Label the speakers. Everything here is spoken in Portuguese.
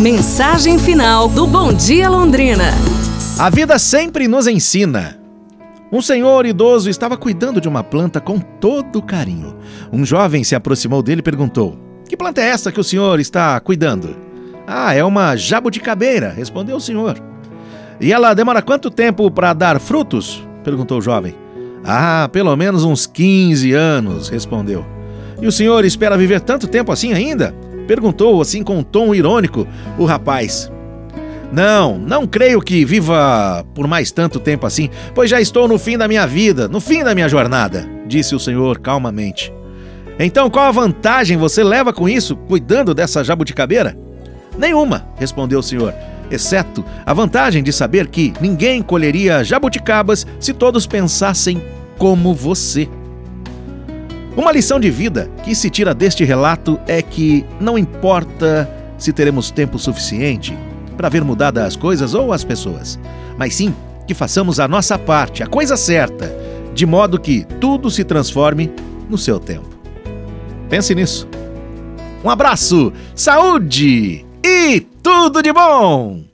Speaker 1: Mensagem final do Bom Dia Londrina.
Speaker 2: A vida sempre nos ensina. Um senhor idoso estava cuidando de uma planta com todo carinho. Um jovem se aproximou dele e perguntou: Que planta é essa que o senhor está cuidando? Ah, é uma jabuticabeira, respondeu o senhor. E ela demora quanto tempo para dar frutos? perguntou o jovem. Ah, pelo menos uns 15 anos, respondeu. E o senhor espera viver tanto tempo assim ainda? Perguntou, assim com um tom irônico, o rapaz. Não, não creio que viva por mais tanto tempo assim, pois já estou no fim da minha vida, no fim da minha jornada, disse o senhor calmamente. Então qual a vantagem você leva com isso, cuidando dessa jabuticabeira? Nenhuma, respondeu o senhor, exceto a vantagem de saber que ninguém colheria jabuticabas se todos pensassem como você. Uma lição de vida que se tira deste relato é que não importa se teremos tempo suficiente para ver mudadas as coisas ou as pessoas, mas sim que façamos a nossa parte, a coisa certa, de modo que tudo se transforme no seu tempo. Pense nisso. Um abraço, saúde e tudo de bom!